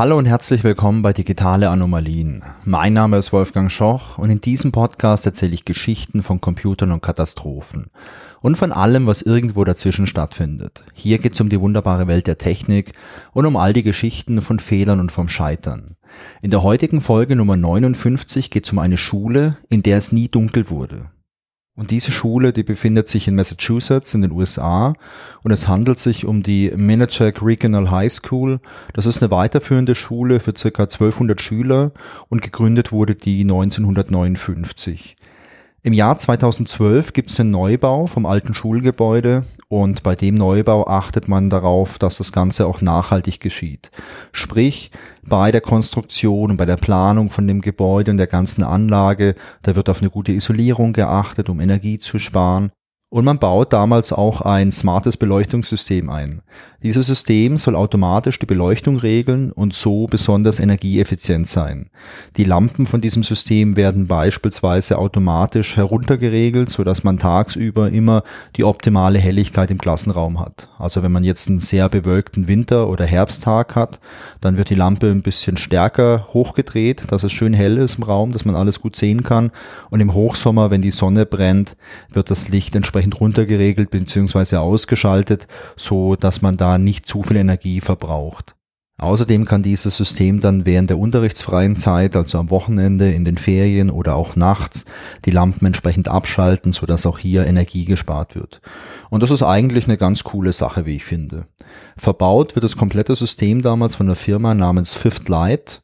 Hallo und herzlich willkommen bei Digitale Anomalien. Mein Name ist Wolfgang Schoch und in diesem Podcast erzähle ich Geschichten von Computern und Katastrophen und von allem, was irgendwo dazwischen stattfindet. Hier geht es um die wunderbare Welt der Technik und um all die Geschichten von Fehlern und vom Scheitern. In der heutigen Folge Nummer 59 geht es um eine Schule, in der es nie dunkel wurde. Und diese Schule, die befindet sich in Massachusetts in den USA und es handelt sich um die Minnetonka Regional High School. Das ist eine weiterführende Schule für circa 1200 Schüler und gegründet wurde die 1959. Im Jahr 2012 gibt es einen Neubau vom alten Schulgebäude und bei dem Neubau achtet man darauf, dass das Ganze auch nachhaltig geschieht. Sprich, bei der Konstruktion und bei der Planung von dem Gebäude und der ganzen Anlage, da wird auf eine gute Isolierung geachtet, um Energie zu sparen. Und man baut damals auch ein smartes Beleuchtungssystem ein. Dieses System soll automatisch die Beleuchtung regeln und so besonders energieeffizient sein. Die Lampen von diesem System werden beispielsweise automatisch heruntergeregelt, sodass man tagsüber immer die optimale Helligkeit im Klassenraum hat. Also wenn man jetzt einen sehr bewölkten Winter- oder Herbsttag hat, dann wird die Lampe ein bisschen stärker hochgedreht, dass es schön hell ist im Raum, dass man alles gut sehen kann. Und im Hochsommer, wenn die Sonne brennt, wird das Licht entsprechend runtergeregelt bzw. ausgeschaltet, so dass man da nicht zu viel Energie verbraucht. Außerdem kann dieses System dann während der unterrichtsfreien Zeit, also am Wochenende, in den Ferien oder auch nachts, die Lampen entsprechend abschalten, sodass auch hier Energie gespart wird. Und das ist eigentlich eine ganz coole Sache, wie ich finde. Verbaut wird das komplette System damals von einer Firma namens Fifth Light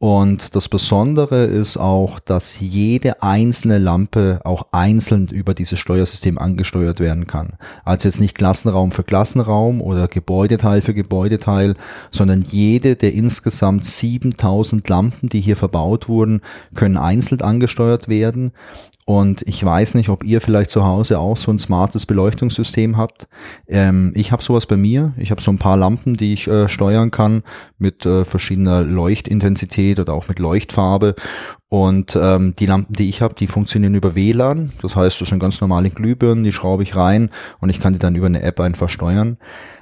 und das Besondere ist auch, dass jede einzelne Lampe auch einzeln über dieses Steuersystem angesteuert werden kann. Also jetzt nicht Klassenraum für Klassenraum oder Gebäudeteil für Gebäudeteil, sondern jede der insgesamt 7000 Lampen, die hier verbaut wurden, können einzeln angesteuert werden. Und ich weiß nicht, ob ihr vielleicht zu Hause auch so ein smartes Beleuchtungssystem habt. Ähm, ich habe sowas bei mir. Ich habe so ein paar Lampen, die ich äh, steuern kann mit äh, verschiedener Leuchtintensität oder auch mit Leuchtfarbe. Und ähm, die Lampen, die ich habe, die funktionieren über WLAN. Das heißt, das sind ganz normale Glühbirnen, die schraube ich rein und ich kann die dann über eine App einfach steuern.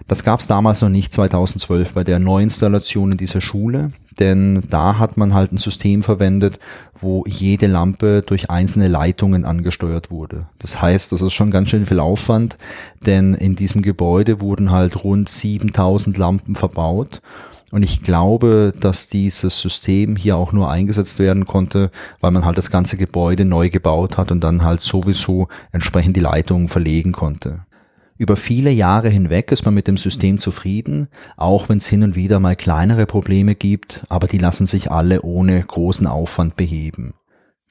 Das gab es damals noch nicht 2012 bei der Neuinstallation in dieser Schule, denn da hat man halt ein System verwendet, wo jede Lampe durch einzelne Leitungen angesteuert wurde. Das heißt, das ist schon ganz schön viel Aufwand, denn in diesem Gebäude wurden halt rund 7000 Lampen verbaut und ich glaube, dass dieses System hier auch nur eingesetzt werden konnte, weil man halt das ganze Gebäude neu gebaut hat und dann halt sowieso entsprechend die Leitungen verlegen konnte. Über viele Jahre hinweg ist man mit dem System zufrieden, auch wenn es hin und wieder mal kleinere Probleme gibt, aber die lassen sich alle ohne großen Aufwand beheben.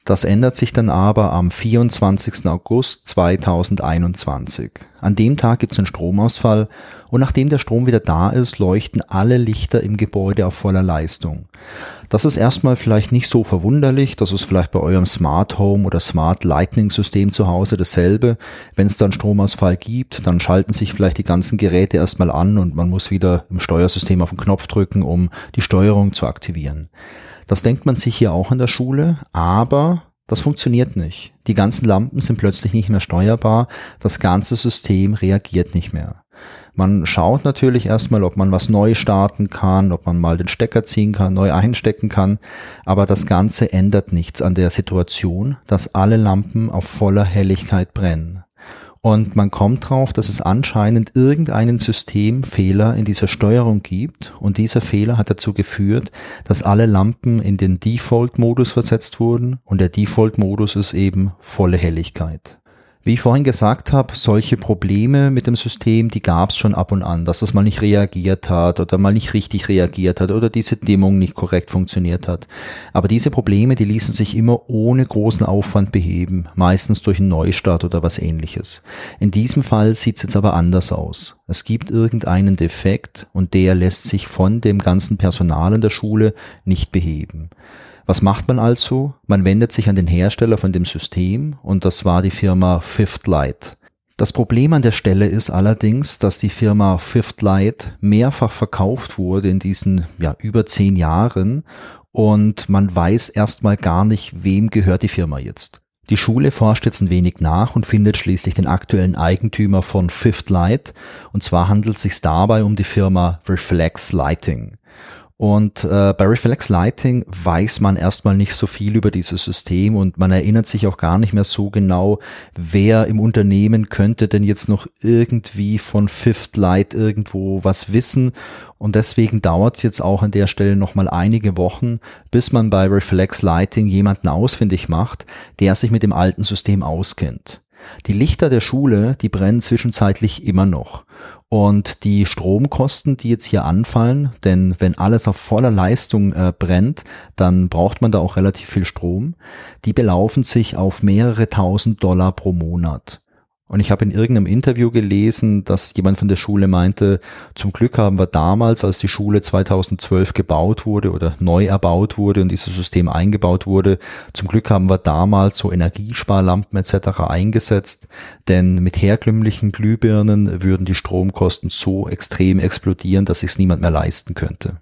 Das ändert sich dann aber am 24. August 2021. An dem Tag gibt es einen Stromausfall und nachdem der Strom wieder da ist, leuchten alle Lichter im Gebäude auf voller Leistung. Das ist erstmal vielleicht nicht so verwunderlich, das ist vielleicht bei eurem Smart Home oder Smart Lightning System zu Hause dasselbe. Wenn es dann Stromausfall gibt, dann schalten sich vielleicht die ganzen Geräte erstmal an und man muss wieder im Steuersystem auf den Knopf drücken, um die Steuerung zu aktivieren. Das denkt man sich hier auch in der Schule, aber das funktioniert nicht. Die ganzen Lampen sind plötzlich nicht mehr steuerbar, das ganze System reagiert nicht mehr. Man schaut natürlich erstmal, ob man was neu starten kann, ob man mal den Stecker ziehen kann, neu einstecken kann, aber das Ganze ändert nichts an der Situation, dass alle Lampen auf voller Helligkeit brennen. Und man kommt drauf, dass es anscheinend irgendeinen Systemfehler in dieser Steuerung gibt. Und dieser Fehler hat dazu geführt, dass alle Lampen in den Default-Modus versetzt wurden. Und der Default-Modus ist eben volle Helligkeit. Wie ich vorhin gesagt habe, solche Probleme mit dem System, die gab es schon ab und an, dass es mal nicht reagiert hat oder mal nicht richtig reagiert hat oder diese Dämmung nicht korrekt funktioniert hat. Aber diese Probleme, die ließen sich immer ohne großen Aufwand beheben, meistens durch einen Neustart oder was ähnliches. In diesem Fall sieht es jetzt aber anders aus. Es gibt irgendeinen Defekt und der lässt sich von dem ganzen Personal in der Schule nicht beheben. Was macht man also? Man wendet sich an den Hersteller von dem System und das war die Firma Fifth Light. Das Problem an der Stelle ist allerdings, dass die Firma Fifth Light mehrfach verkauft wurde in diesen ja, über zehn Jahren und man weiß erstmal gar nicht, wem gehört die Firma jetzt. Die Schule forscht jetzt ein wenig nach und findet schließlich den aktuellen Eigentümer von Fifth Light und zwar handelt es sich dabei um die Firma Reflex Lighting. Und äh, bei Reflex Lighting weiß man erstmal nicht so viel über dieses System und man erinnert sich auch gar nicht mehr so genau, wer im Unternehmen könnte denn jetzt noch irgendwie von Fifth Light irgendwo was wissen. Und deswegen dauert es jetzt auch an der Stelle nochmal einige Wochen, bis man bei Reflex Lighting jemanden ausfindig macht, der sich mit dem alten System auskennt. Die Lichter der Schule, die brennen zwischenzeitlich immer noch. Und die Stromkosten, die jetzt hier anfallen, denn wenn alles auf voller Leistung äh, brennt, dann braucht man da auch relativ viel Strom, die belaufen sich auf mehrere tausend Dollar pro Monat. Und ich habe in irgendeinem Interview gelesen, dass jemand von der Schule meinte, zum Glück haben wir damals, als die Schule 2012 gebaut wurde oder neu erbaut wurde und dieses System eingebaut wurde, zum Glück haben wir damals so Energiesparlampen etc. eingesetzt, denn mit herkömmlichen Glühbirnen würden die Stromkosten so extrem explodieren, dass sich niemand mehr leisten könnte.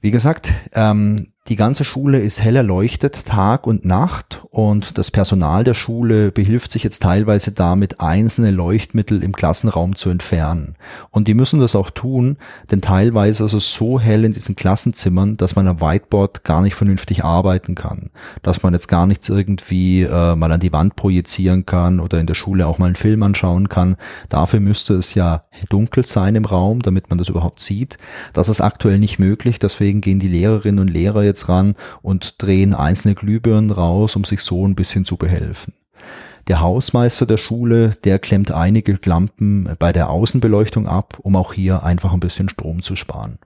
Wie gesagt, ähm, die ganze Schule ist hell erleuchtet, Tag und Nacht, und das Personal der Schule behilft sich jetzt teilweise damit, einzelne Leuchtmittel im Klassenraum zu entfernen. Und die müssen das auch tun, denn teilweise ist es so hell in diesen Klassenzimmern, dass man am Whiteboard gar nicht vernünftig arbeiten kann. Dass man jetzt gar nichts irgendwie äh, mal an die Wand projizieren kann oder in der Schule auch mal einen Film anschauen kann. Dafür müsste es ja dunkel sein im Raum, damit man das überhaupt sieht. Das ist aktuell nicht möglich, deswegen gehen die Lehrerinnen und Lehrer jetzt jetzt ran und drehen einzelne Glühbirnen raus, um sich so ein bisschen zu behelfen. Der Hausmeister der Schule, der klemmt einige Lampen bei der Außenbeleuchtung ab, um auch hier einfach ein bisschen Strom zu sparen.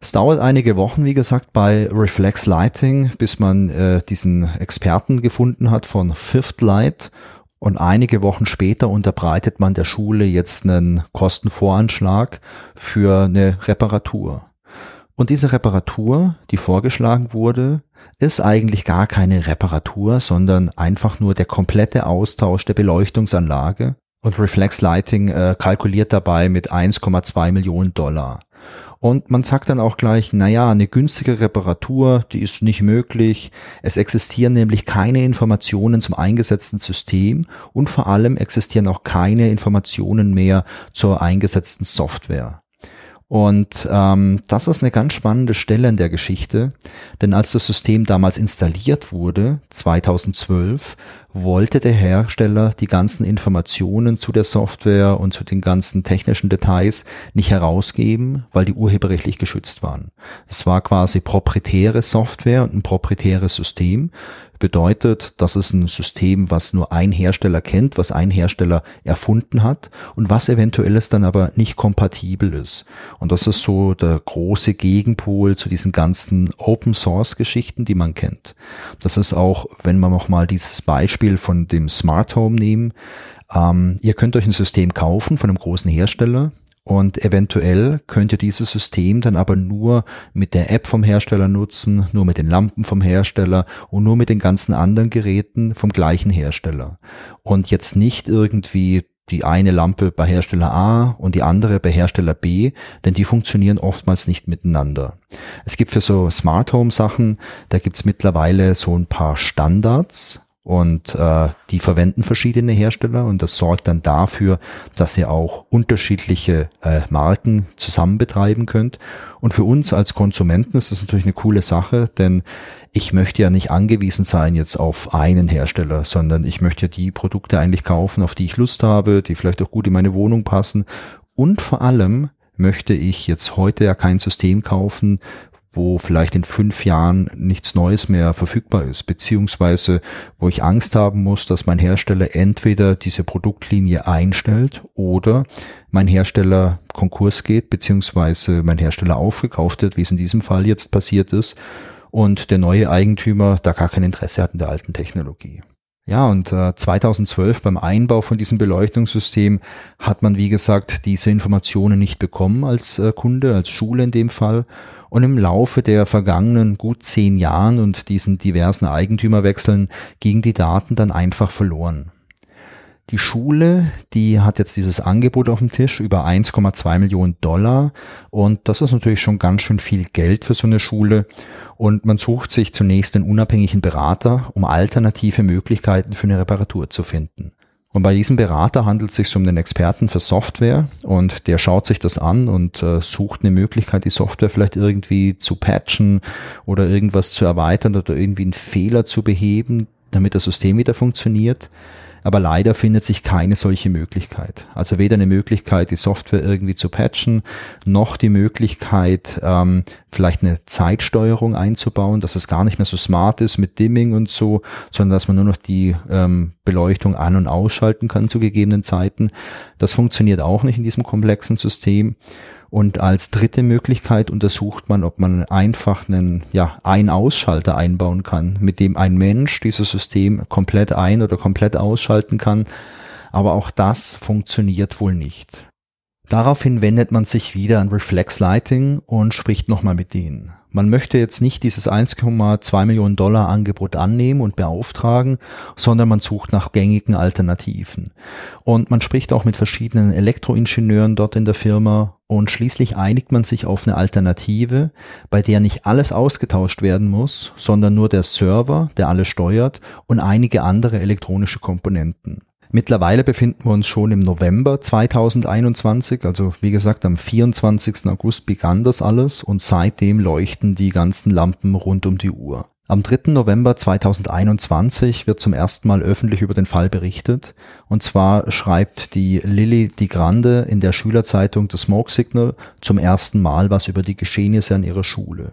Es dauert einige Wochen, wie gesagt, bei Reflex Lighting, bis man äh, diesen Experten gefunden hat von Fifth Light. Und einige Wochen später unterbreitet man der Schule jetzt einen Kostenvoranschlag für eine Reparatur. Und diese Reparatur, die vorgeschlagen wurde, ist eigentlich gar keine Reparatur, sondern einfach nur der komplette Austausch der Beleuchtungsanlage. Und Reflex Lighting äh, kalkuliert dabei mit 1,2 Millionen Dollar. Und man sagt dann auch gleich, naja, eine günstige Reparatur, die ist nicht möglich. Es existieren nämlich keine Informationen zum eingesetzten System und vor allem existieren auch keine Informationen mehr zur eingesetzten Software. Und ähm, das ist eine ganz spannende Stelle in der Geschichte, denn als das System damals installiert wurde, 2012, wollte der Hersteller die ganzen Informationen zu der Software und zu den ganzen technischen Details nicht herausgeben, weil die urheberrechtlich geschützt waren. Es war quasi proprietäre Software und ein proprietäres System, bedeutet, das ist ein System, was nur ein Hersteller kennt, was ein Hersteller erfunden hat und was eventuell es dann aber nicht kompatibel ist. Und das ist so der große Gegenpol zu diesen ganzen Open Source Geschichten, die man kennt. Das ist auch, wenn wir noch mal dieses Beispiel von dem Smart Home nehmen. Ähm, ihr könnt euch ein System kaufen von einem großen Hersteller, und eventuell könnt ihr dieses System dann aber nur mit der App vom Hersteller nutzen, nur mit den Lampen vom Hersteller und nur mit den ganzen anderen Geräten vom gleichen Hersteller. Und jetzt nicht irgendwie die eine Lampe bei Hersteller A und die andere bei Hersteller B, denn die funktionieren oftmals nicht miteinander. Es gibt für so Smart Home Sachen, da gibt's mittlerweile so ein paar Standards, und äh, die verwenden verschiedene Hersteller und das sorgt dann dafür, dass ihr auch unterschiedliche äh, Marken zusammen betreiben könnt. Und für uns als Konsumenten ist das natürlich eine coole Sache, denn ich möchte ja nicht angewiesen sein jetzt auf einen Hersteller, sondern ich möchte die Produkte eigentlich kaufen, auf die ich Lust habe, die vielleicht auch gut in meine Wohnung passen. Und vor allem möchte ich jetzt heute ja kein System kaufen, wo vielleicht in fünf Jahren nichts Neues mehr verfügbar ist, beziehungsweise wo ich Angst haben muss, dass mein Hersteller entweder diese Produktlinie einstellt oder mein Hersteller Konkurs geht, beziehungsweise mein Hersteller aufgekauft wird, wie es in diesem Fall jetzt passiert ist, und der neue Eigentümer da gar kein Interesse hat in der alten Technologie. Ja, und äh, 2012 beim Einbau von diesem Beleuchtungssystem hat man, wie gesagt, diese Informationen nicht bekommen als äh, Kunde, als Schule in dem Fall. Und im Laufe der vergangenen gut zehn Jahren und diesen diversen Eigentümerwechseln gingen die Daten dann einfach verloren. Die Schule, die hat jetzt dieses Angebot auf dem Tisch über 1,2 Millionen Dollar und das ist natürlich schon ganz schön viel Geld für so eine Schule und man sucht sich zunächst einen unabhängigen Berater, um alternative Möglichkeiten für eine Reparatur zu finden. Und bei diesem Berater handelt es sich um einen Experten für Software und der schaut sich das an und äh, sucht eine Möglichkeit, die Software vielleicht irgendwie zu patchen oder irgendwas zu erweitern oder irgendwie einen Fehler zu beheben, damit das System wieder funktioniert. Aber leider findet sich keine solche Möglichkeit. Also weder eine Möglichkeit, die Software irgendwie zu patchen, noch die Möglichkeit, ähm, vielleicht eine Zeitsteuerung einzubauen, dass es gar nicht mehr so smart ist mit Dimming und so, sondern dass man nur noch die ähm, Beleuchtung an- und ausschalten kann zu gegebenen Zeiten. Das funktioniert auch nicht in diesem komplexen System. Und als dritte Möglichkeit untersucht man, ob man einfach einen ja, Ein-Ausschalter einbauen kann, mit dem ein Mensch dieses System komplett ein- oder komplett ausschalten kann. Aber auch das funktioniert wohl nicht. Daraufhin wendet man sich wieder an Reflex Lighting und spricht nochmal mit denen. Man möchte jetzt nicht dieses 1,2 Millionen Dollar Angebot annehmen und beauftragen, sondern man sucht nach gängigen Alternativen. Und man spricht auch mit verschiedenen Elektroingenieuren dort in der Firma und schließlich einigt man sich auf eine Alternative, bei der nicht alles ausgetauscht werden muss, sondern nur der Server, der alles steuert und einige andere elektronische Komponenten. Mittlerweile befinden wir uns schon im November 2021, also wie gesagt am 24. August begann das alles und seitdem leuchten die ganzen Lampen rund um die Uhr. Am 3. November 2021 wird zum ersten Mal öffentlich über den Fall berichtet. Und zwar schreibt die Lilly Di Grande in der Schülerzeitung The Smoke Signal zum ersten Mal was über die Geschehnisse an ihrer Schule.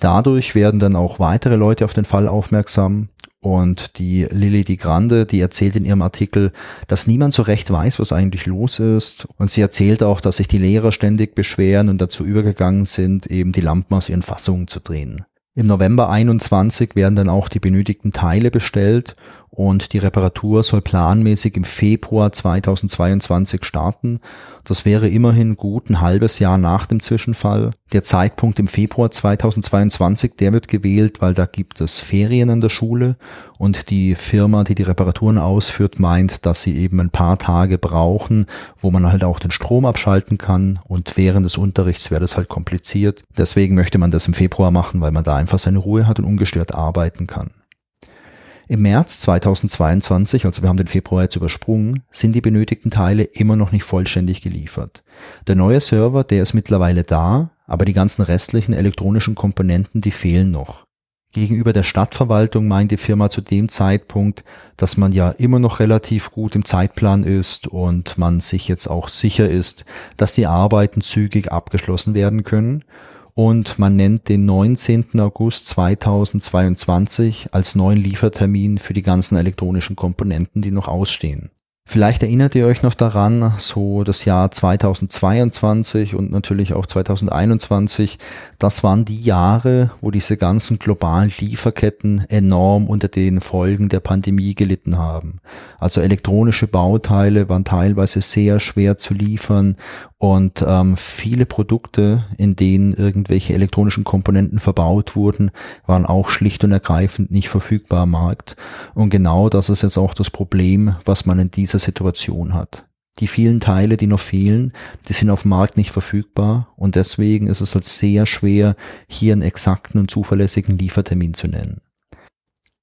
Dadurch werden dann auch weitere Leute auf den Fall aufmerksam und die Lilly Di Grande, die erzählt in ihrem Artikel, dass niemand so recht weiß, was eigentlich los ist. Und sie erzählt auch, dass sich die Lehrer ständig beschweren und dazu übergegangen sind, eben die Lampen aus ihren Fassungen zu drehen. Im November 21 werden dann auch die benötigten Teile bestellt und die Reparatur soll planmäßig im Februar 2022 starten. Das wäre immerhin gut ein halbes Jahr nach dem Zwischenfall. Der Zeitpunkt im Februar 2022, der wird gewählt, weil da gibt es Ferien an der Schule und die Firma, die die Reparaturen ausführt, meint, dass sie eben ein paar Tage brauchen, wo man halt auch den Strom abschalten kann und während des Unterrichts wäre das halt kompliziert. Deswegen möchte man das im Februar machen, weil man da einfach seine Ruhe hat und ungestört arbeiten kann. Im März 2022, also wir haben den Februar jetzt übersprungen, sind die benötigten Teile immer noch nicht vollständig geliefert. Der neue Server, der ist mittlerweile da, aber die ganzen restlichen elektronischen Komponenten, die fehlen noch. Gegenüber der Stadtverwaltung meint die Firma zu dem Zeitpunkt, dass man ja immer noch relativ gut im Zeitplan ist und man sich jetzt auch sicher ist, dass die Arbeiten zügig abgeschlossen werden können und man nennt den 19. August 2022 als neuen Liefertermin für die ganzen elektronischen Komponenten, die noch ausstehen. Vielleicht erinnert ihr euch noch daran, so das Jahr 2022 und natürlich auch 2021, das waren die Jahre, wo diese ganzen globalen Lieferketten enorm unter den Folgen der Pandemie gelitten haben. Also elektronische Bauteile waren teilweise sehr schwer zu liefern und ähm, viele Produkte, in denen irgendwelche elektronischen Komponenten verbaut wurden, waren auch schlicht und ergreifend nicht verfügbar am Markt. Und genau das ist jetzt auch das Problem, was man in dieser Situation hat. Die vielen Teile, die noch fehlen, die sind auf dem Markt nicht verfügbar und deswegen ist es halt sehr schwer, hier einen exakten und zuverlässigen Liefertermin zu nennen.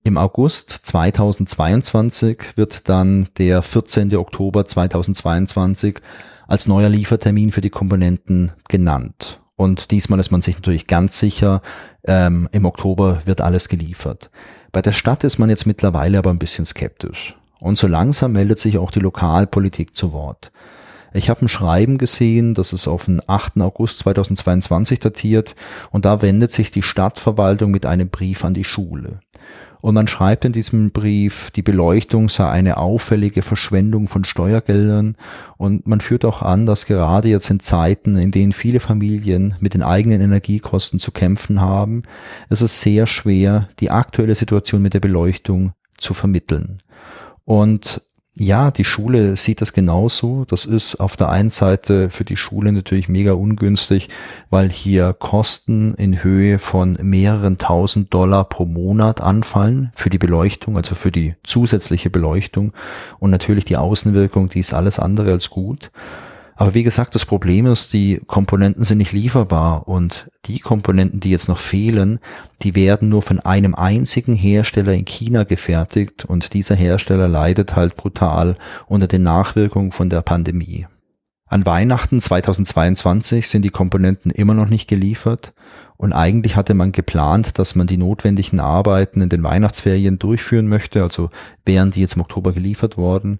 Im August 2022 wird dann der 14. Oktober 2022 als neuer Liefertermin für die Komponenten genannt. Und diesmal ist man sich natürlich ganz sicher, ähm, im Oktober wird alles geliefert. Bei der Stadt ist man jetzt mittlerweile aber ein bisschen skeptisch. Und so langsam meldet sich auch die Lokalpolitik zu Wort. Ich habe ein Schreiben gesehen, das ist auf den 8. August 2022 datiert, und da wendet sich die Stadtverwaltung mit einem Brief an die Schule. Und man schreibt in diesem Brief, die Beleuchtung sei eine auffällige Verschwendung von Steuergeldern. Und man führt auch an, dass gerade jetzt in Zeiten, in denen viele Familien mit den eigenen Energiekosten zu kämpfen haben, ist es sehr schwer, die aktuelle Situation mit der Beleuchtung zu vermitteln. Und ja, die Schule sieht das genauso. Das ist auf der einen Seite für die Schule natürlich mega ungünstig, weil hier Kosten in Höhe von mehreren tausend Dollar pro Monat anfallen für die Beleuchtung, also für die zusätzliche Beleuchtung. Und natürlich die Außenwirkung, die ist alles andere als gut. Aber wie gesagt, das Problem ist, die Komponenten sind nicht lieferbar und die Komponenten, die jetzt noch fehlen, die werden nur von einem einzigen Hersteller in China gefertigt und dieser Hersteller leidet halt brutal unter den Nachwirkungen von der Pandemie. An Weihnachten 2022 sind die Komponenten immer noch nicht geliefert und eigentlich hatte man geplant, dass man die notwendigen Arbeiten in den Weihnachtsferien durchführen möchte, also wären die jetzt im Oktober geliefert worden.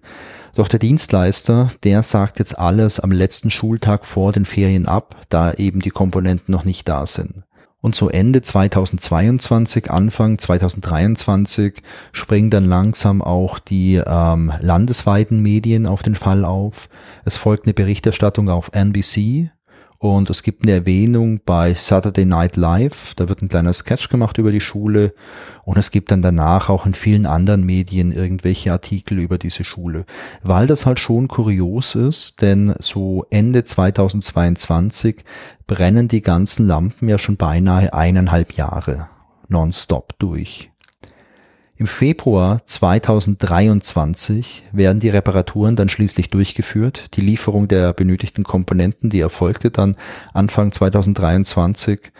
Doch der Dienstleister, der sagt jetzt alles am letzten Schultag vor den Ferien ab, da eben die Komponenten noch nicht da sind. Und so Ende 2022, Anfang 2023 springen dann langsam auch die ähm, landesweiten Medien auf den Fall auf. Es folgt eine Berichterstattung auf NBC, und es gibt eine Erwähnung bei Saturday Night Live, da wird ein kleiner Sketch gemacht über die Schule und es gibt dann danach auch in vielen anderen Medien irgendwelche Artikel über diese Schule. Weil das halt schon kurios ist, denn so Ende 2022 brennen die ganzen Lampen ja schon beinahe eineinhalb Jahre nonstop durch. Im Februar 2023 werden die Reparaturen dann schließlich durchgeführt. Die Lieferung der benötigten Komponenten, die erfolgte dann Anfang 2023.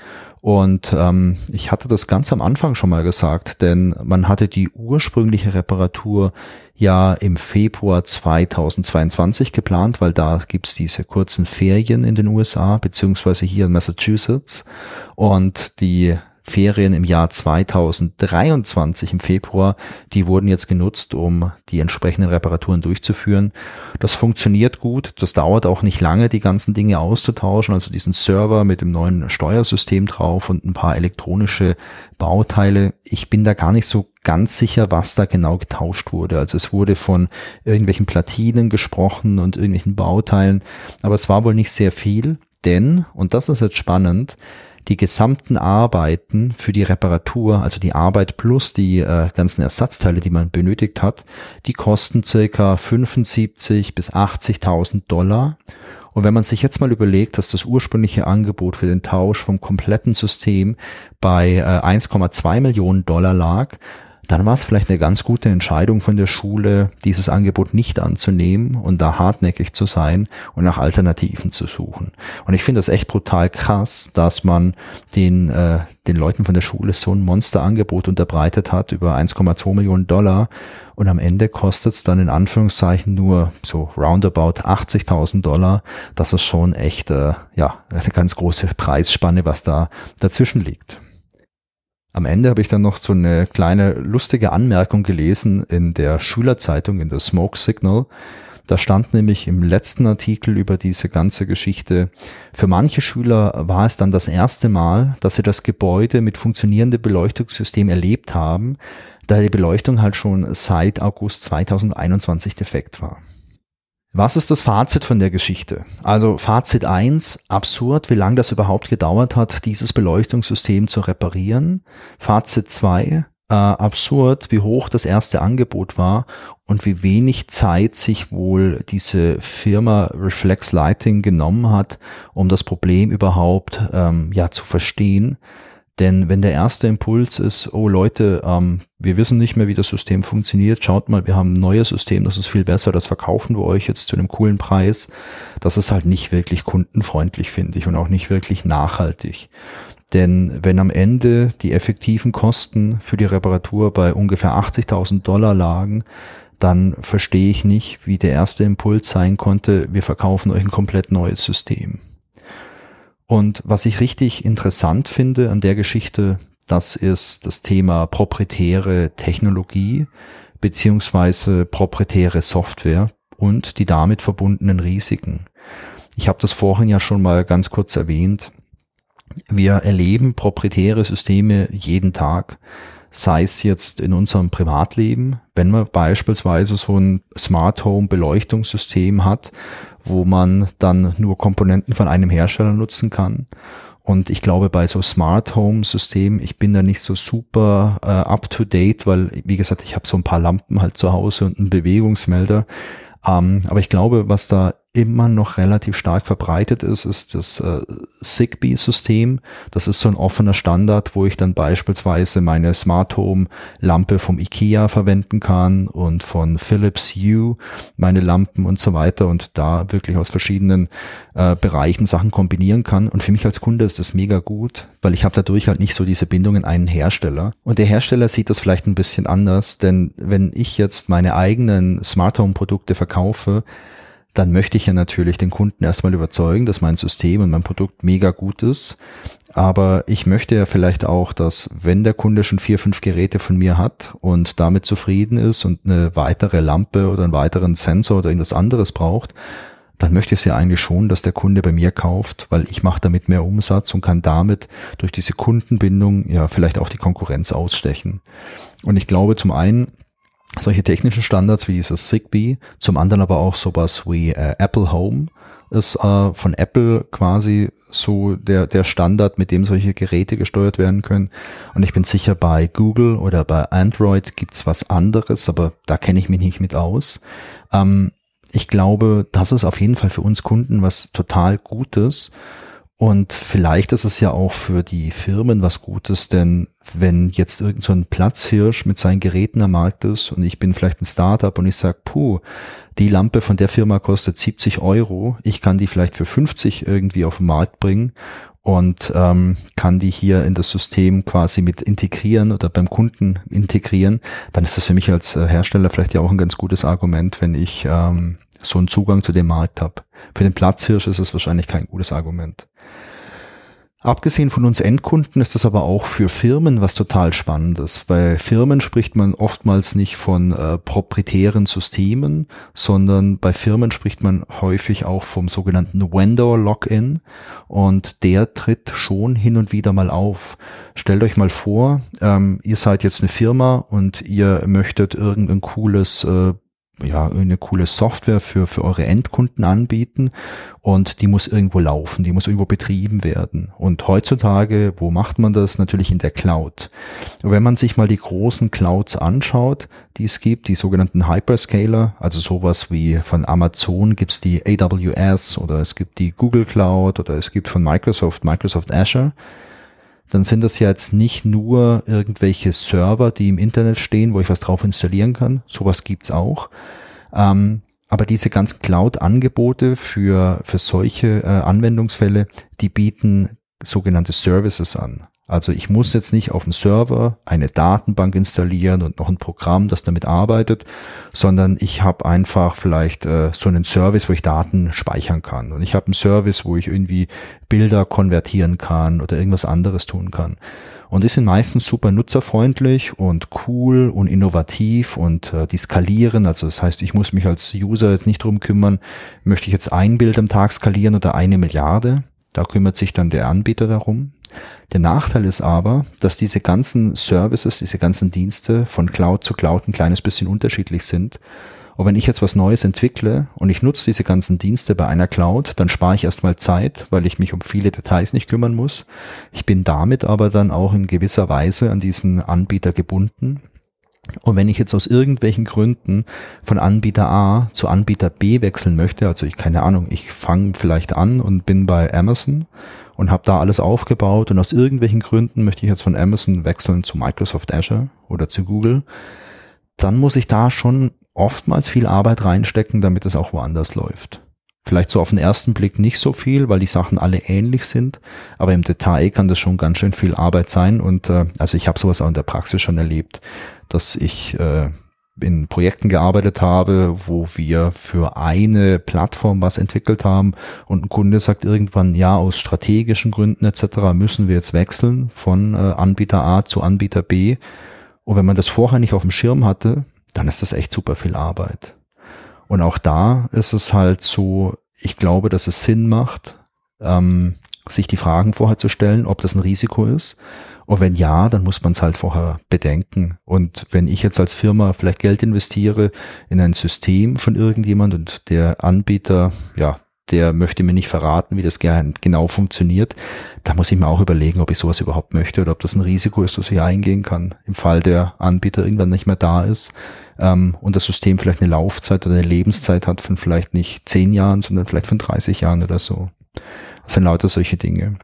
Und ähm, ich hatte das ganz am Anfang schon mal gesagt, denn man hatte die ursprüngliche Reparatur ja im Februar 2022 geplant, weil da gibt's diese kurzen Ferien in den USA, beziehungsweise hier in Massachusetts. Und die Ferien im Jahr 2023 im Februar, die wurden jetzt genutzt, um die entsprechenden Reparaturen durchzuführen. Das funktioniert gut, das dauert auch nicht lange, die ganzen Dinge auszutauschen, also diesen Server mit dem neuen Steuersystem drauf und ein paar elektronische Bauteile. Ich bin da gar nicht so ganz sicher, was da genau getauscht wurde. Also es wurde von irgendwelchen Platinen gesprochen und irgendwelchen Bauteilen, aber es war wohl nicht sehr viel, denn, und das ist jetzt spannend, die gesamten Arbeiten für die Reparatur, also die Arbeit plus die äh, ganzen Ersatzteile, die man benötigt hat, die kosten circa 75 bis 80.000 Dollar. Und wenn man sich jetzt mal überlegt, dass das ursprüngliche Angebot für den Tausch vom kompletten System bei äh, 1,2 Millionen Dollar lag, dann war es vielleicht eine ganz gute Entscheidung von der Schule, dieses Angebot nicht anzunehmen und da hartnäckig zu sein und nach Alternativen zu suchen. Und ich finde das echt brutal krass, dass man den, äh, den Leuten von der Schule so ein Monsterangebot unterbreitet hat über 1,2 Millionen Dollar und am Ende kostet es dann in Anführungszeichen nur so roundabout 80.000 Dollar. Das ist schon echt, äh, ja, eine ganz große Preisspanne, was da dazwischen liegt. Am Ende habe ich dann noch so eine kleine lustige Anmerkung gelesen in der Schülerzeitung, in der Smoke Signal. Da stand nämlich im letzten Artikel über diese ganze Geschichte, für manche Schüler war es dann das erste Mal, dass sie das Gebäude mit funktionierendem Beleuchtungssystem erlebt haben, da die Beleuchtung halt schon seit August 2021 defekt war. Was ist das Fazit von der Geschichte? Also Fazit eins: absurd, wie lange das überhaupt gedauert hat, dieses Beleuchtungssystem zu reparieren. Fazit zwei: äh, absurd, wie hoch das erste Angebot war und wie wenig Zeit sich wohl diese Firma Reflex Lighting genommen hat, um das Problem überhaupt ähm, ja zu verstehen. Denn wenn der erste Impuls ist, oh Leute, ähm, wir wissen nicht mehr, wie das System funktioniert, schaut mal, wir haben ein neues System, das ist viel besser, das verkaufen wir euch jetzt zu einem coolen Preis, das ist halt nicht wirklich kundenfreundlich, finde ich, und auch nicht wirklich nachhaltig. Denn wenn am Ende die effektiven Kosten für die Reparatur bei ungefähr 80.000 Dollar lagen, dann verstehe ich nicht, wie der erste Impuls sein konnte, wir verkaufen euch ein komplett neues System. Und was ich richtig interessant finde an der Geschichte, das ist das Thema proprietäre Technologie beziehungsweise proprietäre Software und die damit verbundenen Risiken. Ich habe das vorhin ja schon mal ganz kurz erwähnt. Wir erleben proprietäre Systeme jeden Tag, sei es jetzt in unserem Privatleben, wenn man beispielsweise so ein Smart Home Beleuchtungssystem hat, wo man dann nur Komponenten von einem Hersteller nutzen kann. Und ich glaube, bei so Smart Home Systemen, ich bin da nicht so super äh, up to date, weil, wie gesagt, ich habe so ein paar Lampen halt zu Hause und einen Bewegungsmelder. Ähm, aber ich glaube, was da immer noch relativ stark verbreitet ist, ist das äh, Zigbee-System. Das ist so ein offener Standard, wo ich dann beispielsweise meine Smart Home Lampe vom IKEA verwenden kann und von Philips Hue meine Lampen und so weiter und da wirklich aus verschiedenen äh, Bereichen Sachen kombinieren kann. Und für mich als Kunde ist das mega gut, weil ich habe dadurch halt nicht so diese Bindung in einen Hersteller. Und der Hersteller sieht das vielleicht ein bisschen anders, denn wenn ich jetzt meine eigenen Smart Home Produkte verkaufe, dann möchte ich ja natürlich den Kunden erstmal überzeugen, dass mein System und mein Produkt mega gut ist. Aber ich möchte ja vielleicht auch, dass wenn der Kunde schon vier, fünf Geräte von mir hat und damit zufrieden ist und eine weitere Lampe oder einen weiteren Sensor oder irgendwas anderes braucht, dann möchte ich es ja eigentlich schon, dass der Kunde bei mir kauft, weil ich mache damit mehr Umsatz und kann damit durch diese Kundenbindung ja vielleicht auch die Konkurrenz ausstechen. Und ich glaube zum einen, solche technischen Standards wie dieses Zigbee, zum anderen aber auch sowas wie äh, Apple Home ist äh, von Apple quasi so der, der Standard, mit dem solche Geräte gesteuert werden können. Und ich bin sicher, bei Google oder bei Android gibt's was anderes, aber da kenne ich mich nicht mit aus. Ähm, ich glaube, das ist auf jeden Fall für uns Kunden was total Gutes. Und vielleicht ist es ja auch für die Firmen was Gutes, denn wenn jetzt irgend so ein Platzhirsch mit seinen Geräten am Markt ist und ich bin vielleicht ein Startup und ich sage, puh, die Lampe von der Firma kostet 70 Euro, ich kann die vielleicht für 50 irgendwie auf den Markt bringen und ähm, kann die hier in das System quasi mit integrieren oder beim Kunden integrieren, dann ist das für mich als äh, Hersteller vielleicht ja auch ein ganz gutes Argument, wenn ich ähm, so einen Zugang zu dem Markt habe. Für den Platzhirsch ist es wahrscheinlich kein gutes Argument. Abgesehen von uns Endkunden ist das aber auch für Firmen was total Spannendes. Bei Firmen spricht man oftmals nicht von äh, proprietären Systemen, sondern bei Firmen spricht man häufig auch vom sogenannten Vendor Login und der tritt schon hin und wieder mal auf. Stellt euch mal vor, ähm, ihr seid jetzt eine Firma und ihr möchtet irgendein cooles äh, ja, eine coole Software für, für eure Endkunden anbieten und die muss irgendwo laufen, die muss irgendwo betrieben werden. Und heutzutage, wo macht man das? Natürlich in der Cloud. Und wenn man sich mal die großen Clouds anschaut, die es gibt, die sogenannten Hyperscaler, also sowas wie von Amazon gibt's die AWS oder es gibt die Google Cloud oder es gibt von Microsoft Microsoft Azure, dann sind das ja jetzt nicht nur irgendwelche Server, die im Internet stehen, wo ich was drauf installieren kann. Sowas gibt's auch. Ähm, aber diese ganz Cloud-Angebote für, für solche äh, Anwendungsfälle, die bieten sogenannte Services an. Also ich muss jetzt nicht auf dem Server eine Datenbank installieren und noch ein Programm, das damit arbeitet, sondern ich habe einfach vielleicht äh, so einen Service, wo ich Daten speichern kann. Und ich habe einen Service, wo ich irgendwie Bilder konvertieren kann oder irgendwas anderes tun kann. Und die sind meistens super nutzerfreundlich und cool und innovativ und äh, die skalieren. Also das heißt, ich muss mich als User jetzt nicht drum kümmern, möchte ich jetzt ein Bild am Tag skalieren oder eine Milliarde. Da kümmert sich dann der Anbieter darum. Der Nachteil ist aber, dass diese ganzen Services, diese ganzen Dienste von Cloud zu Cloud ein kleines bisschen unterschiedlich sind. Und wenn ich jetzt was Neues entwickle und ich nutze diese ganzen Dienste bei einer Cloud, dann spare ich erstmal Zeit, weil ich mich um viele Details nicht kümmern muss. Ich bin damit aber dann auch in gewisser Weise an diesen Anbieter gebunden. Und wenn ich jetzt aus irgendwelchen Gründen von Anbieter A zu Anbieter B wechseln möchte, also ich keine Ahnung, ich fange vielleicht an und bin bei Amazon und habe da alles aufgebaut. Und aus irgendwelchen Gründen möchte ich jetzt von Amazon wechseln zu Microsoft Azure oder zu Google, dann muss ich da schon oftmals viel Arbeit reinstecken, damit es auch woanders läuft. Vielleicht so auf den ersten Blick nicht so viel, weil die Sachen alle ähnlich sind, aber im Detail kann das schon ganz schön viel Arbeit sein. Und äh, also ich habe sowas auch in der Praxis schon erlebt, dass ich äh, in Projekten gearbeitet habe, wo wir für eine Plattform was entwickelt haben und ein Kunde sagt irgendwann, ja, aus strategischen Gründen etc. müssen wir jetzt wechseln von äh, Anbieter A zu Anbieter B. Und wenn man das vorher nicht auf dem Schirm hatte, dann ist das echt super viel Arbeit. Und auch da ist es halt so, ich glaube, dass es Sinn macht, ähm, sich die Fragen vorher zu stellen, ob das ein Risiko ist und wenn ja, dann muss man es halt vorher bedenken. Und wenn ich jetzt als Firma vielleicht Geld investiere in ein System von irgendjemand und der Anbieter, ja, der möchte mir nicht verraten, wie das genau funktioniert, da muss ich mir auch überlegen, ob ich sowas überhaupt möchte oder ob das ein Risiko ist, das ich eingehen kann. Im Fall der Anbieter irgendwann nicht mehr da ist, ähm, und das System vielleicht eine Laufzeit oder eine Lebenszeit hat von vielleicht nicht zehn Jahren, sondern vielleicht von 30 Jahren oder so. Das sind lauter solche Dinge.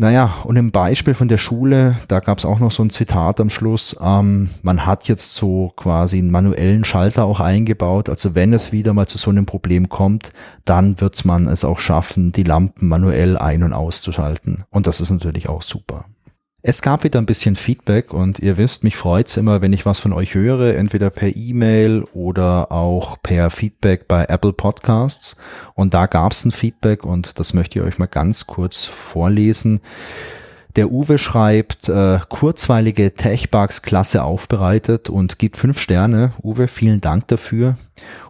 Naja, und im Beispiel von der Schule, da gab es auch noch so ein Zitat am Schluss, ähm, man hat jetzt so quasi einen manuellen Schalter auch eingebaut, also wenn es wieder mal zu so einem Problem kommt, dann wird man es auch schaffen, die Lampen manuell ein- und auszuschalten. Und das ist natürlich auch super. Es gab wieder ein bisschen Feedback und ihr wisst, mich freut's immer, wenn ich was von euch höre, entweder per E-Mail oder auch per Feedback bei Apple Podcasts. Und da gab's ein Feedback und das möchte ich euch mal ganz kurz vorlesen. Der Uwe schreibt, äh, kurzweilige Tech-Bugs klasse aufbereitet und gibt fünf Sterne. Uwe, vielen Dank dafür.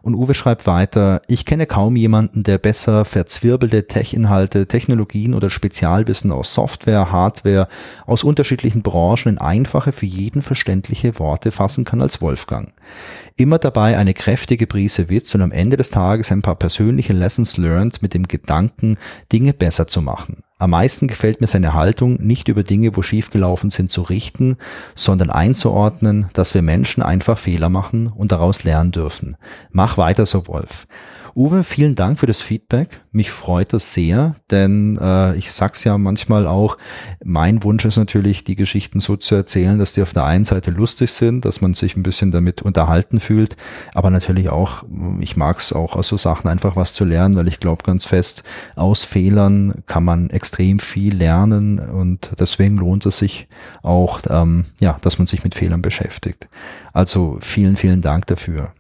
Und Uwe schreibt weiter, ich kenne kaum jemanden, der besser verzwirbelte Tech-Inhalte, Technologien oder Spezialwissen aus Software, Hardware, aus unterschiedlichen Branchen in einfache, für jeden verständliche Worte fassen kann als Wolfgang. Immer dabei eine kräftige Prise Witz und am Ende des Tages ein paar persönliche Lessons learned mit dem Gedanken, Dinge besser zu machen. Am meisten gefällt mir seine Haltung, nicht über Dinge, wo schiefgelaufen sind, zu richten, sondern einzuordnen, dass wir Menschen einfach Fehler machen und daraus lernen dürfen. Mach weiter so, Wolf. Uwe, vielen Dank für das Feedback. Mich freut das sehr, denn äh, ich sag's ja manchmal auch, mein Wunsch ist natürlich, die Geschichten so zu erzählen, dass die auf der einen Seite lustig sind, dass man sich ein bisschen damit unterhalten fühlt, aber natürlich auch, ich mag's auch aus so Sachen einfach was zu lernen, weil ich glaube ganz fest, aus Fehlern kann man extrem viel lernen und deswegen lohnt es sich auch, ähm, ja, dass man sich mit Fehlern beschäftigt. Also vielen, vielen Dank dafür.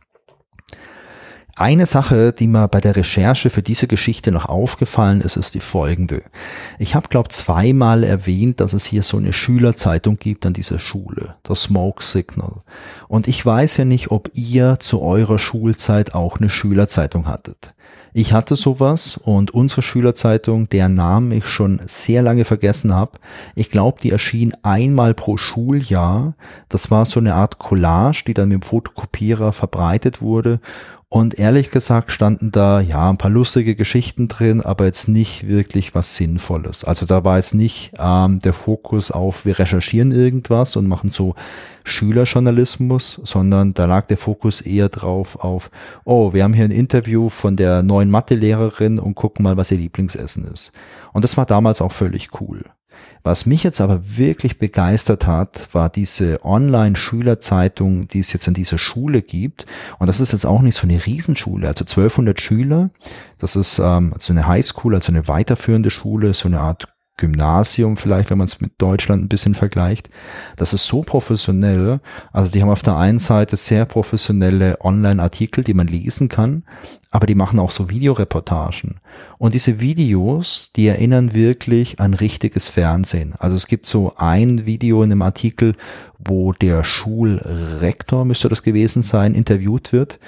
Eine Sache, die mir bei der Recherche für diese Geschichte noch aufgefallen ist, ist die folgende. Ich habe, glaube zweimal erwähnt, dass es hier so eine Schülerzeitung gibt an dieser Schule, das Smoke Signal. Und ich weiß ja nicht, ob ihr zu eurer Schulzeit auch eine Schülerzeitung hattet. Ich hatte sowas und unsere Schülerzeitung, deren Namen ich schon sehr lange vergessen habe, ich glaube, die erschien einmal pro Schuljahr. Das war so eine Art Collage, die dann mit dem Fotokopierer verbreitet wurde und ehrlich gesagt standen da ja ein paar lustige Geschichten drin, aber jetzt nicht wirklich was Sinnvolles. Also da war jetzt nicht ähm, der Fokus auf, wir recherchieren irgendwas und machen so Schülerjournalismus, sondern da lag der Fokus eher drauf auf, oh, wir haben hier ein Interview von der neuen Mathelehrerin und gucken mal, was ihr Lieblingsessen ist. Und das war damals auch völlig cool. Was mich jetzt aber wirklich begeistert hat, war diese Online-Schülerzeitung, die es jetzt an dieser Schule gibt. Und das ist jetzt auch nicht so eine Riesenschule, also 1200 Schüler. Das ist ähm, also eine Highschool, also eine weiterführende Schule, so eine Art Gymnasium vielleicht, wenn man es mit Deutschland ein bisschen vergleicht. Das ist so professionell. Also die haben auf der einen Seite sehr professionelle Online-Artikel, die man lesen kann, aber die machen auch so Videoreportagen. Und diese Videos, die erinnern wirklich an richtiges Fernsehen. Also es gibt so ein Video in einem Artikel, wo der Schulrektor, müsste das gewesen sein, interviewt wird.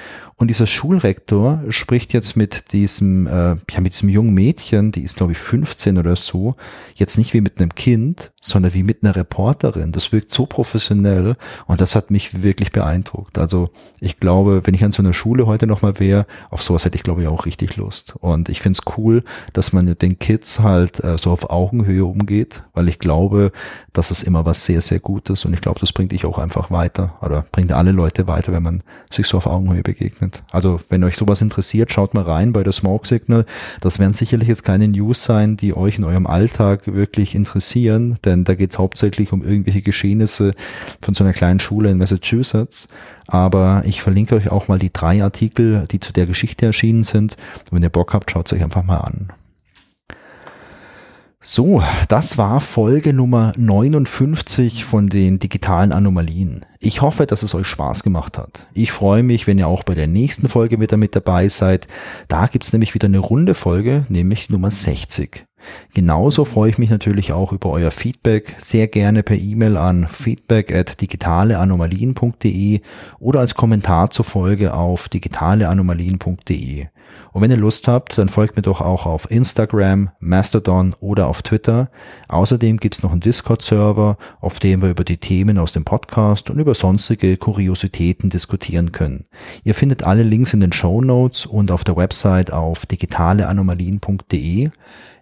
Und dieser Schulrektor spricht jetzt mit diesem, äh, ja, mit diesem jungen Mädchen, die ist glaube ich 15 oder so, jetzt nicht wie mit einem Kind, sondern wie mit einer Reporterin. Das wirkt so professionell und das hat mich wirklich beeindruckt. Also ich glaube, wenn ich an so einer Schule heute nochmal wäre, auf sowas hätte ich glaube ich auch richtig Lust. Und ich finde es cool, dass man mit den Kids halt äh, so auf Augenhöhe umgeht, weil ich glaube, das ist immer was sehr, sehr Gutes und ich glaube, das bringt dich auch einfach weiter oder bringt alle Leute weiter, wenn man sich so auf Augenhöhe begegnet. Also wenn euch sowas interessiert, schaut mal rein bei der Smoke Signal. Das werden sicherlich jetzt keine News sein, die euch in eurem Alltag wirklich interessieren, denn da geht es hauptsächlich um irgendwelche Geschehnisse von so einer kleinen Schule in Massachusetts. Aber ich verlinke euch auch mal die drei Artikel, die zu der Geschichte erschienen sind. Und wenn ihr Bock habt, schaut es euch einfach mal an. So, das war Folge Nummer 59 von den digitalen Anomalien. Ich hoffe, dass es euch Spaß gemacht hat. Ich freue mich, wenn ihr auch bei der nächsten Folge wieder mit dabei seid. Da gibt's nämlich wieder eine runde Folge, nämlich Nummer 60. Genauso freue ich mich natürlich auch über euer Feedback, sehr gerne per E-Mail an feedback at digitaleanomalien.de oder als Kommentar zur Folge auf digitaleanomalien.de. Und wenn ihr Lust habt, dann folgt mir doch auch auf Instagram, Mastodon oder auf Twitter. Außerdem gibt's noch einen Discord-Server, auf dem wir über die Themen aus dem Podcast und über sonstige Kuriositäten diskutieren können. Ihr findet alle Links in den Show Notes und auf der Website auf digitaleanomalien.de.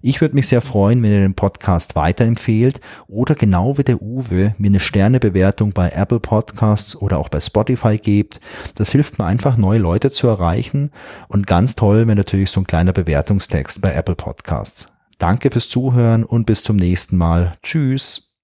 Ich würde mich sehr freuen, wenn ihr den Podcast weiterempfehlt oder genau wie der Uwe mir eine Sternebewertung bei Apple Podcasts oder auch bei Spotify gebt. Das hilft mir einfach, neue Leute zu erreichen und ganz toll wäre natürlich so ein kleiner Bewertungstext bei Apple Podcasts. Danke fürs Zuhören und bis zum nächsten Mal. Tschüss.